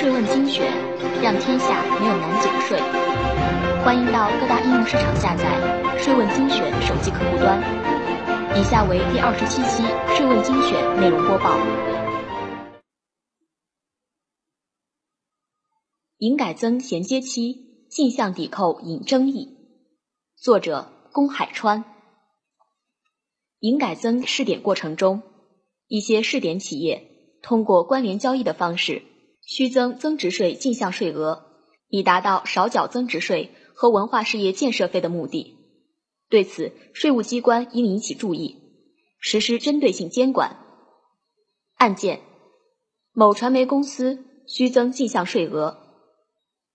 税问精选，让天下没有难解的税。欢迎到各大应用市场下载“税问精选”手机客户端。以下为第二十七期《税问精选》内容播报：营改增衔接期，进项抵扣引争议。作者：龚海川。营改增试点过程中，一些试点企业通过关联交易的方式。虚增增值税进项税额，以达到少缴增值税和文化事业建设费的目的。对此，税务机关应引起注意，实施针对性监管。案件：某传媒公司虚增进项税额。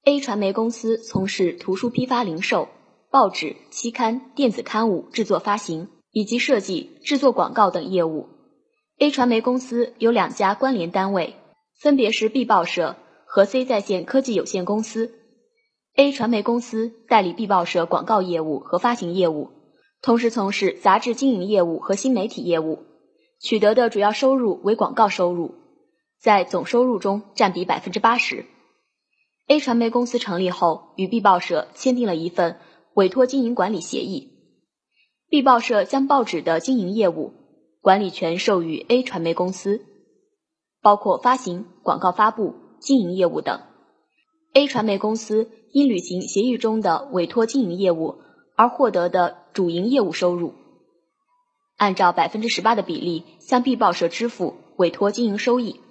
A 传媒公司从事图书批发零售、报纸、期刊、电子刊物制作发行以及设计、制作广告等业务。A 传媒公司有两家关联单位。分别是 B 报社和 C 在线科技有限公司。A 传媒公司代理 B 报社广告业务和发行业务，同时从事杂志经营业务和新媒体业务，取得的主要收入为广告收入，在总收入中占比百分之八十。A 传媒公司成立后，与 B 报社签订了一份委托经营管理协议，B 报社将报纸的经营业务管理权授予 A 传媒公司。包括发行、广告发布、经营业务等。A 传媒公司因履行协议中的委托经营业务而获得的主营业务收入，按照百分之十八的比例向 B 报社支付委托经营收益。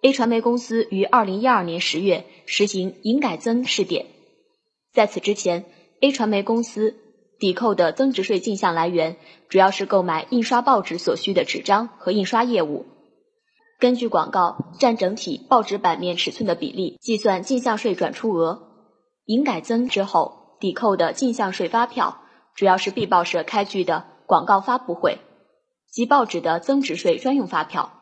A 传媒公司于二零一二年十月实行营改增试点，在此之前，A 传媒公司抵扣的增值税进项来源主要是购买印刷报纸所需的纸张和印刷业务。根据广告占整体报纸版面尺寸的比例计算进项税转出额。营改增之后抵扣的进项税发票，主要是 B 报社开具的广告发布会及报纸的增值税专用发票。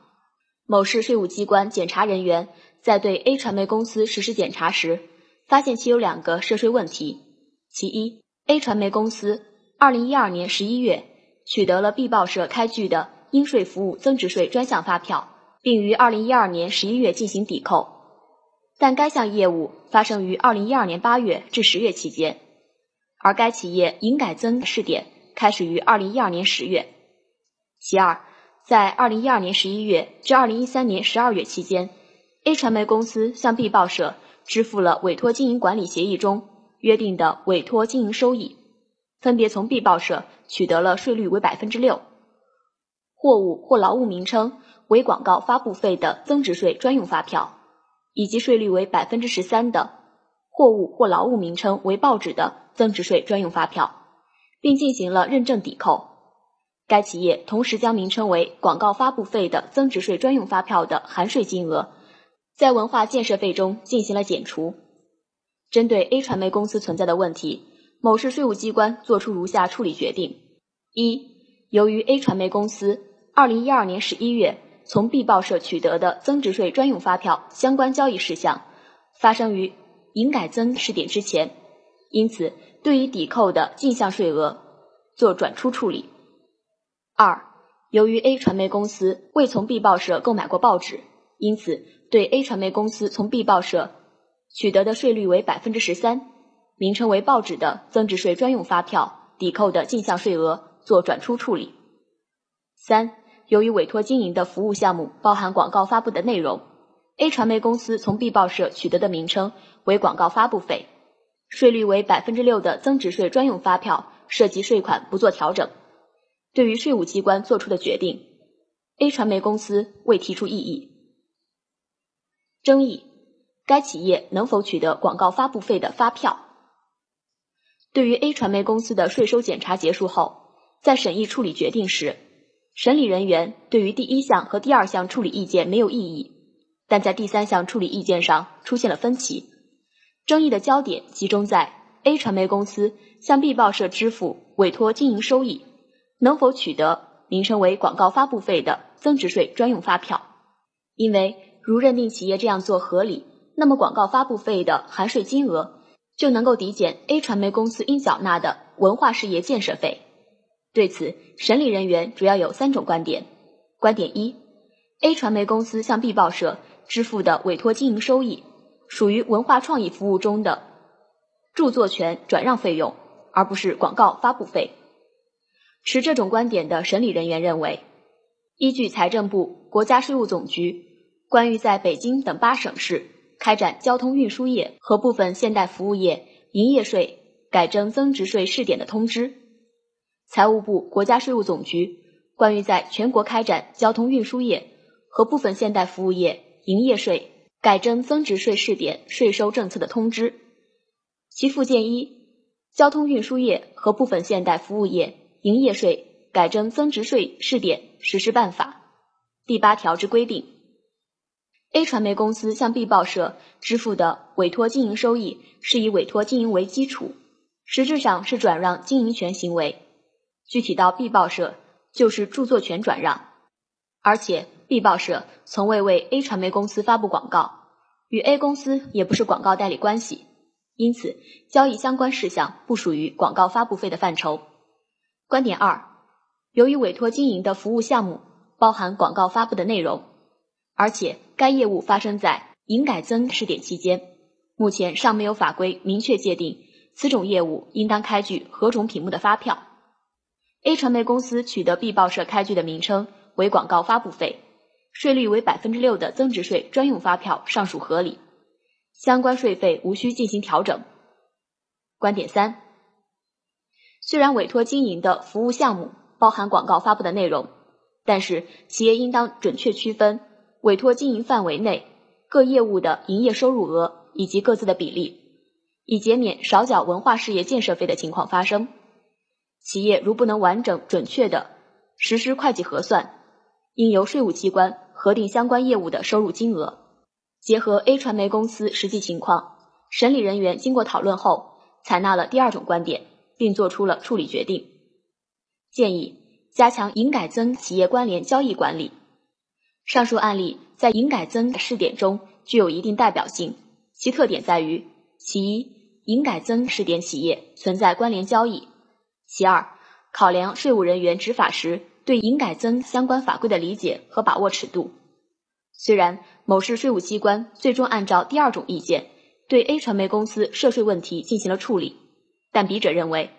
某市税务机关检查人员在对 A 传媒公司实施检查时，发现其有两个涉税问题。其一，A 传媒公司二零一二年十一月取得了 B 报社开具的应税服务增值税专项发票。并于二零一二年十一月进行抵扣，但该项业务发生于二零一二年八月至十月期间，而该企业营改增试点开始于二零一二年十月。其二，在二零一二年十一月至二零一三年十二月期间，A 传媒公司向 B 报社支付了委托经营管理协议中约定的委托经营收益，分别从 B 报社取得了税率为百分之六，货物或劳务名称。为广告发布费的增值税专用发票，以及税率为百分之十三的货物或劳务名称为报纸的增值税专用发票，并进行了认证抵扣。该企业同时将名称为广告发布费的增值税专用发票的含税金额，在文化建设费中进行了减除。针对 A 传媒公司存在的问题，某市税务机关作出如下处理决定：一、由于 A 传媒公司二零一二年十一月。从 B 报社取得的增值税专用发票相关交易事项发生于营改增试点之前，因此对于抵扣的进项税额做转出处理。二，由于 A 传媒公司未从 B 报社购买过报纸，因此对 A 传媒公司从 B 报社取得的税率为百分之十三，名称为报纸的增值税专用发票抵扣的进项税额做转出处理。三。由于委托经营的服务项目包含广告发布的内容，A 传媒公司从 B 报社取得的名称为广告发布费，税率为百分之六的增值税专用发票涉及税款不做调整。对于税务机关作出的决定，A 传媒公司未提出异议。争议：该企业能否取得广告发布费的发票？对于 A 传媒公司的税收检查结束后，在审议处理决定时。审理人员对于第一项和第二项处理意见没有异议，但在第三项处理意见上出现了分歧。争议的焦点集中在 A 传媒公司向 B 报社支付委托经营收益能否取得名称为广告发布费的增值税专用发票。因为如认定企业这样做合理，那么广告发布费的含税金额就能够抵减 A 传媒公司应缴纳的文化事业建设费。对此，审理人员主要有三种观点。观点一：A 传媒公司向 B 报社支付的委托经营收益，属于文化创意服务中的著作权转让费用，而不是广告发布费。持这种观点的审理人员认为，依据财政部、国家税务总局关于在北京等八省市开展交通运输业和部分现代服务业营业税改征增值税试点的通知，财务部、国家税务总局关于在全国开展交通运输业和部分现代服务业营业税改征增值税试点税收政策的通知，其附件一《交通运输业和部分现代服务业》。营业税改征增值税试点实施办法第八条之规定，A 传媒公司向 B 报社支付的委托经营收益是以委托经营为基础，实质上是转让经营权行为。具体到 B 报社，就是著作权转让，而且 B 报社从未为 A 传媒公司发布广告，与 A 公司也不是广告代理关系，因此交易相关事项不属于广告发布费的范畴。观点二，由于委托经营的服务项目包含广告发布的内容，而且该业务发生在营改增试点期间，目前尚没有法规明确界定此种业务应当开具何种品目的发票。A 传媒公司取得 B 报社开具的名称为广告发布费，税率为百分之六的增值税专用发票尚属合理，相关税费无需进行调整。观点三。虽然委托经营的服务项目包含广告发布的内容，但是企业应当准确区分委托经营范围内各业务的营业收入额以及各自的比例，以减免少缴文化事业建设费的情况发生。企业如不能完整准确的实施会计核算，应由税务机关核定相关业务的收入金额。结合 A 传媒公司实际情况，审理人员经过讨论后，采纳了第二种观点。并作出了处理决定，建议加强营改增企业关联交易管理。上述案例在营改增试点中具有一定代表性，其特点在于：其一，营改增试点企业存在关联交易；其二，考量税务人员执法时对营改增相关法规的理解和把握尺度。虽然某市税务机关最终按照第二种意见，对 A 传媒公司涉税问题进行了处理。但笔者认为，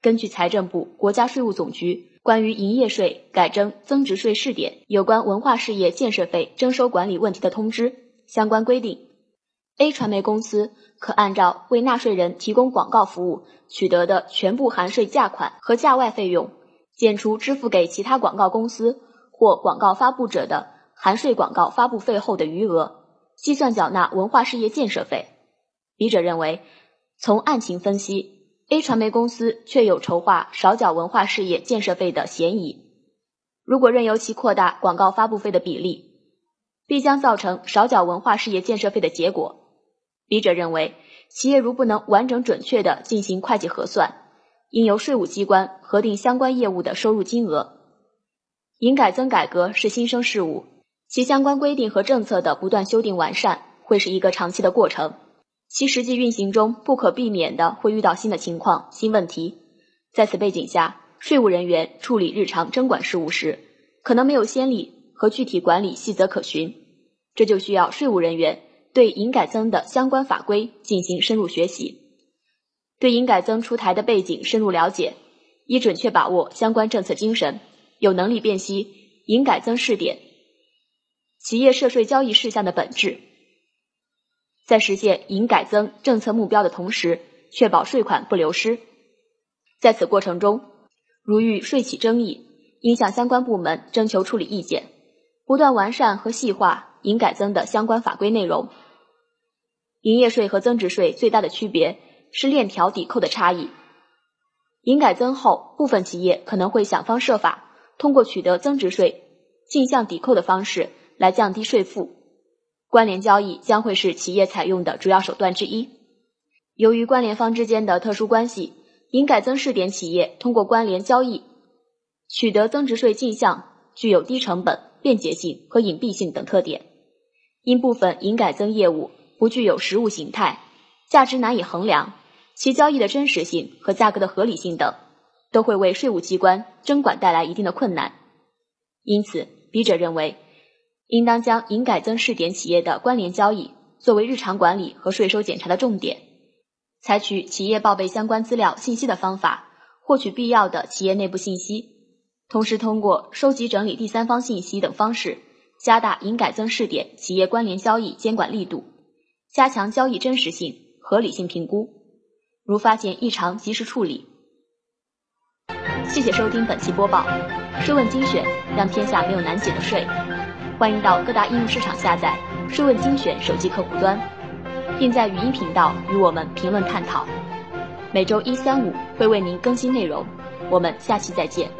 根据财政部、国家税务总局关于营业税改征增值税试点有关文化事业建设费征收管理问题的通知相关规定，A 传媒公司可按照为纳税人提供广告服务取得的全部含税价款和价外费用，减除支付给其他广告公司或广告发布者的含税广告发布费后的余额，计算缴纳文化事业建设费。笔者认为，从案情分析。A 传媒公司确有筹划少缴文化事业建设费的嫌疑。如果任由其扩大广告发布费的比例，必将造成少缴文化事业建设费的结果。笔者认为，企业如不能完整准确地进行会计核算，应由税务机关核定相关业务的收入金额。营改增改革是新生事物，其相关规定和政策的不断修订完善，会是一个长期的过程。其实际运行中不可避免的会遇到新的情况、新问题。在此背景下，税务人员处理日常征管事务时，可能没有先例和具体管理细则可循，这就需要税务人员对营改增的相关法规进行深入学习，对营改增出台的背景深入了解，以准确把握相关政策精神，有能力辨析营改增试点企业涉税交易事项的本质。在实现营改增政策目标的同时，确保税款不流失。在此过程中，如遇税企争议，应向相关部门征求处理意见，不断完善和细化营改增的相关法规内容。营业税和增值税最大的区别是链条抵扣的差异。营改增后，部分企业可能会想方设法通过取得增值税进项抵扣的方式来降低税负。关联交易将会是企业采用的主要手段之一。由于关联方之间的特殊关系，营改增试点企业通过关联交易取得增值税进项，具有低成本、便捷性和隐蔽性等特点。因部分营改增业务不具有实物形态，价值难以衡量，其交易的真实性和价格的合理性等，都会为税务机关征管带来一定的困难。因此，笔者认为。应当将营改增试点企业的关联交易作为日常管理和税收检查的重点，采取企业报备相关资料信息的方法，获取必要的企业内部信息，同时通过收集整理第三方信息等方式，加大营改增试点企业关联交易监管力度，加强交易真实性、合理性评估，如发现异常及时处理。谢谢收听本期播报，税问精选，让天下没有难解的税。欢迎到各大应用市场下载“税问精选”手机客户端，并在语音频道与我们评论探讨。每周一、三、五会为您更新内容，我们下期再见。